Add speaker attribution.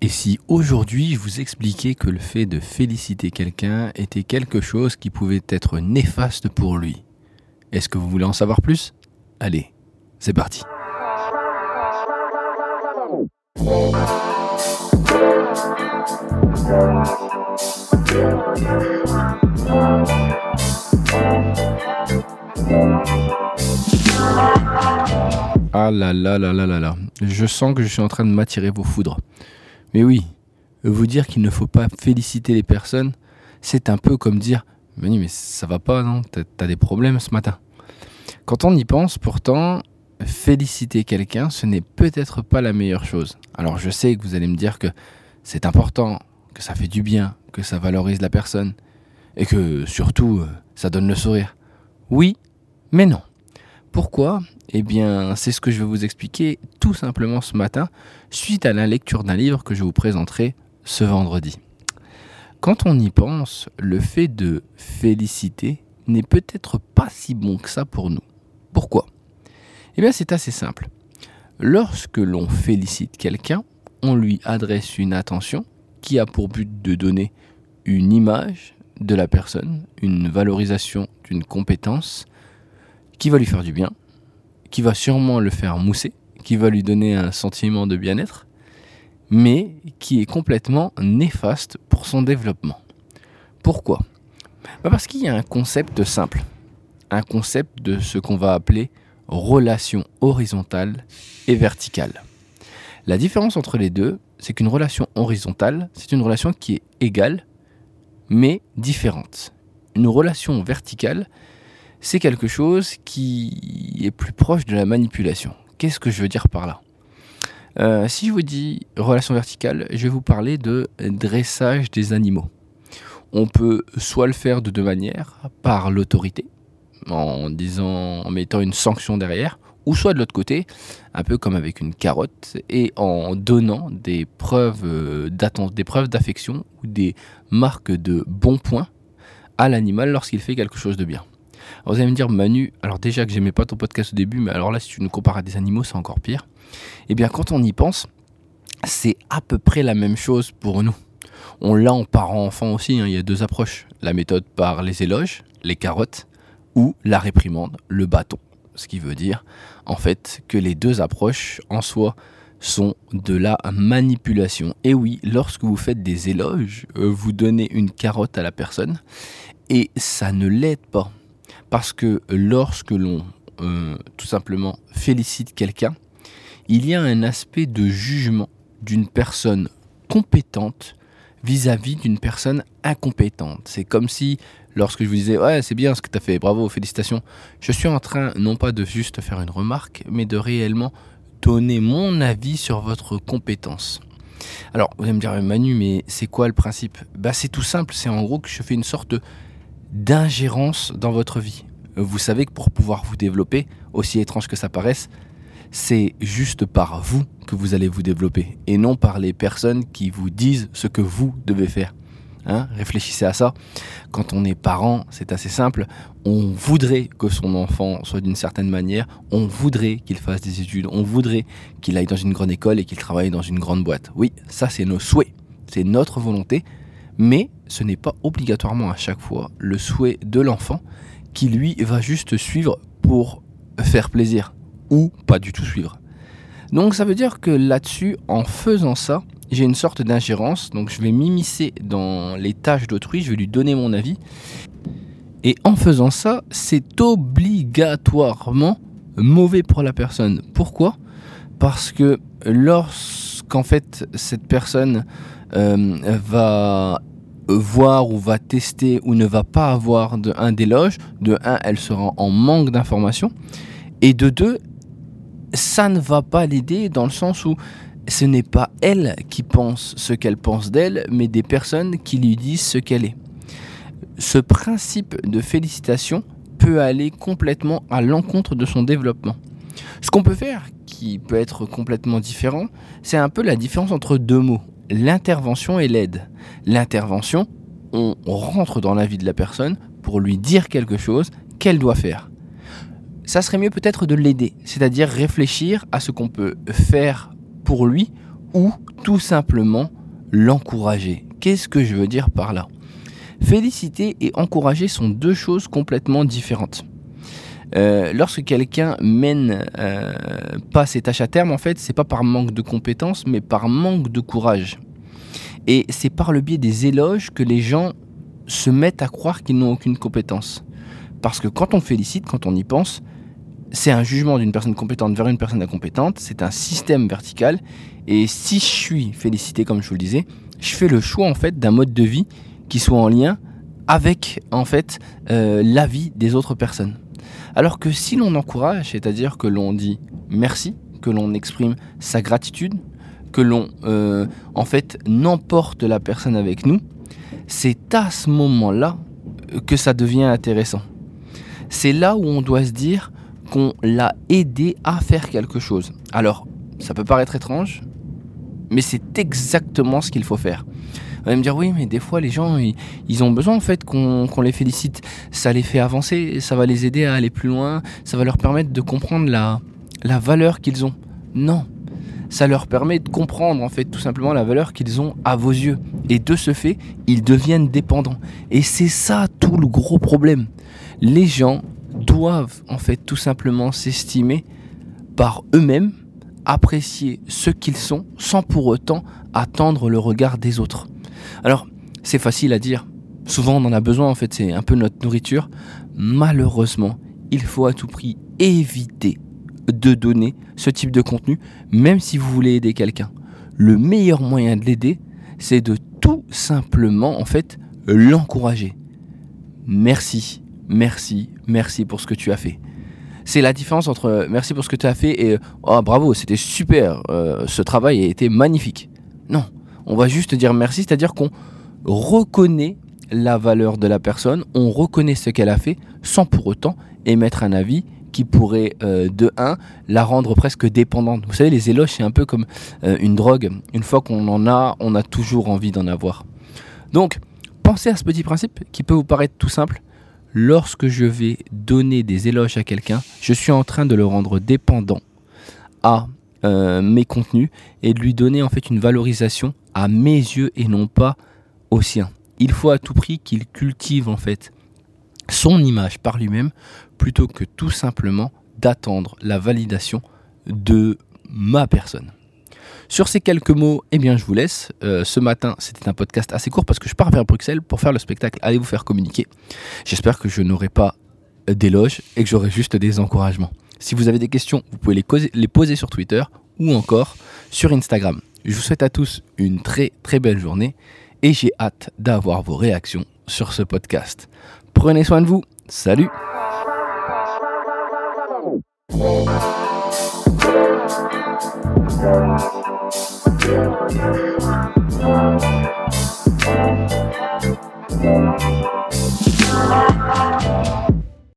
Speaker 1: Et si aujourd'hui je vous expliquais que le fait de féliciter quelqu'un était quelque chose qui pouvait être néfaste pour lui Est-ce que vous voulez en savoir plus? Allez, c'est parti. Ah là là là là là là. Je sens que je suis en train de m'attirer vos foudres. Mais oui, vous dire qu'il ne faut pas féliciter les personnes, c'est un peu comme dire Mais mais ça va pas, non T'as des problèmes ce matin. Quand on y pense, pourtant, féliciter quelqu'un, ce n'est peut-être pas la meilleure chose. Alors je sais que vous allez me dire que c'est important, que ça fait du bien, que ça valorise la personne, et que surtout, euh, ça donne le sourire. Oui, mais non. Pourquoi Eh bien, c'est ce que je vais vous expliquer tout simplement ce matin, suite à la lecture d'un livre que je vous présenterai ce vendredi. Quand on y pense, le fait de féliciter n'est peut-être pas si bon que ça pour nous. Pourquoi? Eh bien, c'est assez simple. Lorsque l'on félicite quelqu'un, on lui adresse une attention qui a pour but de donner une image de la personne, une valorisation d'une compétence, qui va lui faire du bien, qui va sûrement le faire mousser, qui va lui donner un sentiment de bien-être, mais qui est complètement néfaste pour son développement. Pourquoi? Bah Parce qu'il y a un concept simple, un concept de ce qu'on va appeler relation horizontale et verticale. La différence entre les deux, c'est qu'une relation horizontale, c'est une relation qui est égale, mais différente. Une relation verticale, c'est quelque chose qui est plus proche de la manipulation. Qu'est-ce que je veux dire par là? Euh, Si je vous dis relation verticale, je vais vous parler de dressage des animaux. On peut soit le faire de deux manières, par l'autorité, en disant, en mettant une sanction derrière, ou soit de l'autre côté, un peu comme avec une carotte, et en donnant des preuves euh, des preuves d'affection ou des marques de bons points à l'animal lorsqu'il fait quelque chose de bien. Vous allez me dire, Manu, alors déjà que j'aimais pas ton podcast au début, mais alors là, si tu nous compares à des animaux, c'est encore pire. Eh bien, quand on y pense, c'est à peu près la même chose pour nous. On l'a en parent-enfant aussi, hein, il y a deux approches. La méthode par les éloges, les carottes, ou la réprimande, le bâton. Ce qui veut dire, en fait, que les deux approches, en soi, sont de la manipulation. Et oui, lorsque vous faites des éloges, euh, vous donnez une carotte à la personne, et ça ne l'aide pas. Parce que lorsque l'on euh, tout simplement félicite quelqu'un, il y a un aspect de jugement d'une personne compétente vis-à-vis d'une personne incompétente. C'est comme si, lorsque je vous disais, ouais, c'est bien ce que tu as fait, bravo, félicitations, je suis en train non pas de juste faire une remarque, mais de réellement donner mon avis sur votre compétence. Alors, vous allez me dire, Manu, mais c'est quoi le principe? Bah, C'est tout simple, c'est en gros que je fais une sorte d'ingérence dans votre vie. Vous savez que pour pouvoir vous développer, aussi étrange que ça paraisse, c'est juste par vous que vous allez vous développer et non par les personnes qui vous disent ce que vous devez faire. Hein Réfléchissez à ça. Quand on est parent, c'est assez simple. On voudrait que son enfant soit d'une certaine manière. On voudrait qu'il fasse des études. On voudrait qu'il aille dans une grande école et qu'il travaille dans une grande boîte. Oui, ça c'est nos souhaits. C'est notre volonté mais ce n'est pas obligatoirement à chaque fois le souhait de l'enfant qui lui va juste suivre pour faire plaisir ou pas du tout suivre. Donc ça veut dire que là-dessus, en faisant ça, j'ai une sorte d'ingérence, donc je vais m'immiscer dans les tâches d'autrui, je vais lui donner mon avis. Et en faisant ça, c'est obligatoirement mauvais pour la personne. Pourquoi? Parce que lorsqu'en fait cette personne va voir ou va tester ou ne va pas avoir un déloge, de un, elle sera en manque d'informations, et de deux, ça ne va pas l'aider dans le sens où ce n'est pas elle qui pense ce qu'elle pense d'elle, mais des personnes qui lui disent ce qu'elle est. Ce principe de félicitation peut aller complètement à l'encontre de son développement. Ce qu'on peut faire, qui peut être complètement différent, c'est un peu la différence entre deux mots l'intervention et l'aide. L'intervention, on rentre dans la vie de la personne pour lui dire quelque chose qu'elle doit faire. Ça serait mieux peut-être de l'aider, c'est-à-dire réfléchir à ce qu'on peut faire pour lui ou tout simplement l'encourager. Qu'est-ce que je veux dire par là? Féliciter et encourager sont deux choses complètement différentes. Euh, lorsque quelqu'un mène euh, pas ses tâches à terme, en fait, c'est pas par manque de compétences, mais par manque de courage. Et c'est par le biais des éloges que les gens se mettent à croire qu'ils n'ont aucune compétence. Parce que quand on félicite, quand on y pense, c'est un jugement d'une personne compétente vers une personne incompétente, c'est un système vertical. Et si je suis félicité, comme je vous le disais, je fais le choix en fait d'un mode de vie qui soit en lien avec en fait euh, la vie des autres personnes. Alors que si l'on encourage, c'est-à-dire que l'on dit merci, que l'on exprime sa gratitude, que l'on euh, en fait n'emporte la personne avec nous, c'est à ce moment-là que ça devient intéressant. C'est là où on doit se dire qu'on l'a aidé à faire quelque chose. Alors, ça peut paraître étrange, mais c'est exactement ce qu'il faut faire. Vous allez me dire oui, mais des fois les gens ils, ont besoin en fait qu'on les félicite. Ça les fait avancer, ça va les aider à aller plus loin, ça va leur permettre de comprendre la, la valeur qu'ils ont. Non, ça leur permet de comprendre en fait tout simplement la valeur qu'ils ont à vos yeux. Et de ce fait, ils deviennent dépendants. Et c'est ça tout le gros problème. Les gens doivent en fait tout simplement s'estimer par eux-mêmes, apprécier ce qu'ils sont sans pour autant attendre le regard des autres. Alors, c'est facile à dire. Souvent, on en a besoin en fait, c'est un peu notre nourriture. Malheureusement, il faut à tout prix éviter de donner ce type de contenu, même si vous voulez aider quelqu'un. Le meilleur moyen de l'aider, c'est de tout simplement, en fait, l'encourager. Merci, merci, merci pour ce que tu as fait. C'est la différence entre euh, merci pour ce que tu as fait et oh bravo, c'était super, euh, ce travail a été magnifique. Non, on va juste dire merci, c'est-à-dire qu'on reconnaît la valeur de la personne, on reconnaît ce qu'elle a fait sans pour autant émettre un avis qui pourrait, euh, de 1, la rendre presque dépendante. Vous savez, les éloges, c'est un peu comme euh, une drogue. Une fois qu'on en a, on a toujours envie d'en avoir. Donc, pensez à ce petit principe qui peut vous paraître tout simple. Lorsque je vais donner des éloges à quelqu'un, je suis en train de le rendre dépendant à euh, mes contenus et de lui donner en fait une valorisation à mes yeux et non pas aux siens. Il faut à tout prix qu'il cultive en fait son image par lui-même plutôt que tout simplement d'attendre la validation de ma personne. Sur ces quelques mots, eh bien, je vous laisse. Euh, ce matin, c'était un podcast assez court parce que je pars vers Bruxelles pour faire le spectacle Allez vous faire communiquer. J'espère que je n'aurai pas d'éloges et que j'aurai juste des encouragements. Si vous avez des questions, vous pouvez les, les poser sur Twitter ou encore sur Instagram. Je vous souhaite à tous une très très belle journée et j'ai hâte d'avoir vos réactions sur ce podcast. Prenez soin de vous. Salut